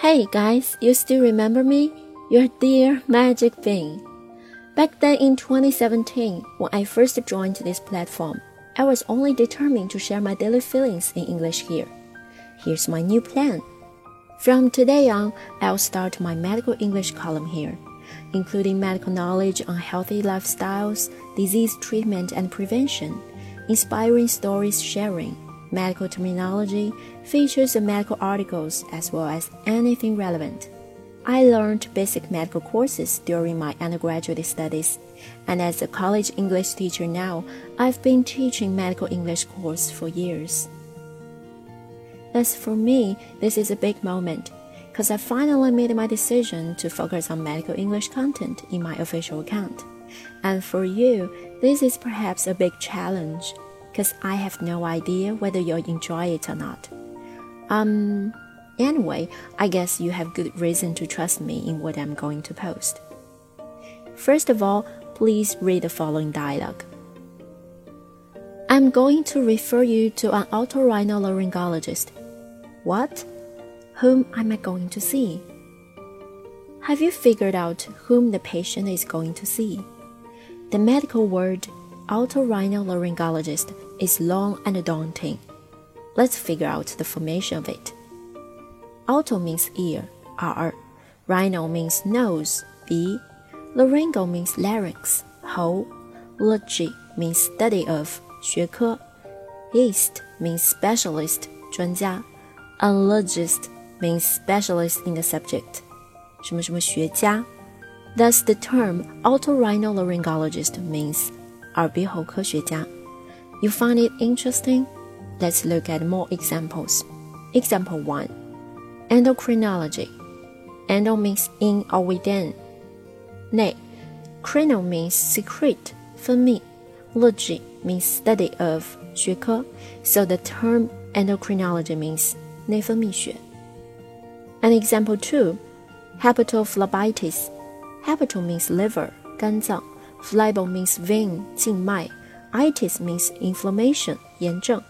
Hey guys, you still remember me? Your dear Magic Bean. Back then in 2017, when I first joined this platform, I was only determined to share my daily feelings in English here. Here's my new plan. From today on, I'll start my medical English column here, including medical knowledge on healthy lifestyles, disease treatment and prevention, inspiring stories sharing, medical terminology, features of medical articles, as well as anything relevant. I learned basic medical courses during my undergraduate studies, and as a college English teacher now, I've been teaching medical English course for years. Thus, for me, this is a big moment, because I finally made my decision to focus on medical English content in my official account. And for you, this is perhaps a big challenge, because I have no idea whether you'll enjoy it or not. Um, Anyway, I guess you have good reason to trust me in what I'm going to post. First of all, please read the following dialogue. I'm going to refer you to an otorhinolaryngologist. What? Whom am I going to see? Have you figured out whom the patient is going to see? The medical word otorhinolaryngologist is long and daunting. Let's figure out the formation of it. Oto means ear, R. Rhino means nose, B. Laryngo means larynx, Ho. Logy means study of, 学科. Ist means specialist, 专家. Ologist means specialist in the subject. 什么什么学家? Thus, the term otorhinolaryngologist means 耳鼻喉科学家. You find it interesting? Let's look at more examples. Example 1. Endocrinology. Endo means in or within. Nay, crino means secret, 分泌. Logy means study of, 学科. So the term endocrinology means 内分泌学. An example two, hepatophlebitis. Hepato means liver, 肝脏. Phlebo means vein, 静脉. Itis means inflammation, 炎症.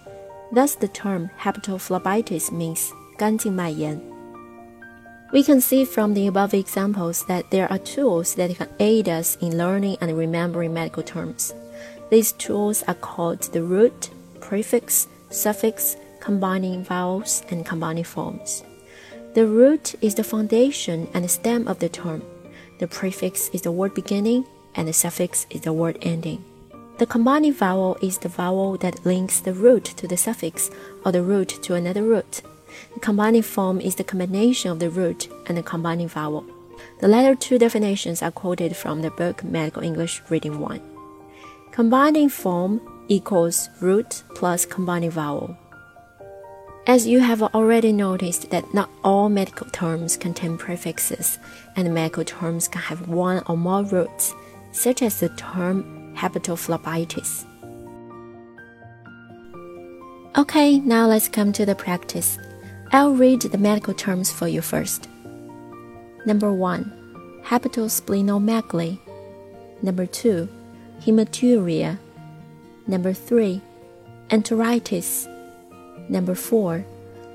Thus, the term hepatophlebitis means 肝静脉炎. We can see from the above examples that there are tools that can aid us in learning and remembering medical terms. These tools are called the root, prefix, suffix, combining vowels, and combining forms. The root is the foundation and stem of the term. The prefix is the word beginning and the suffix is the word ending. The combining vowel is the vowel that links the root to the suffix or the root to another root. The combining form is the combination of the root and the combining vowel. The latter two definitions are quoted from the book Medical English Reading 1. Combining form equals root plus combining vowel. As you have already noticed that not all medical terms contain prefixes, and medical terms can have one or more roots, such as the term hepatophlebitis. Okay, now let's come to the practice. I'll read the medical terms for you first. Number 1. Hepatosplenomegaly. Number 2. Hematuria. Number 3. Enteritis. Number 4.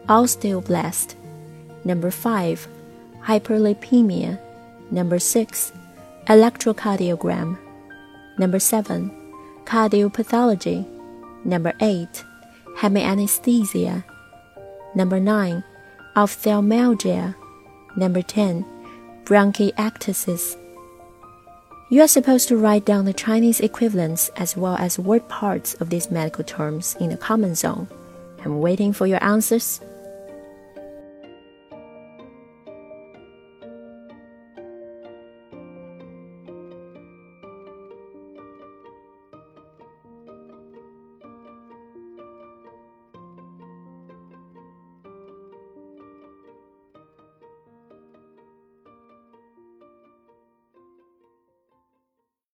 Osteoblast. Number 5. Hyperlipemia. Number 6. Electrocardiogram. Number 7. Cardiopathology. Number 8. Hemianesthesia. Number 9. Ophthalmalgia. Number 10. Bronchiectasis. You are supposed to write down the Chinese equivalents as well as word parts of these medical terms in the comment zone. I'm waiting for your answers.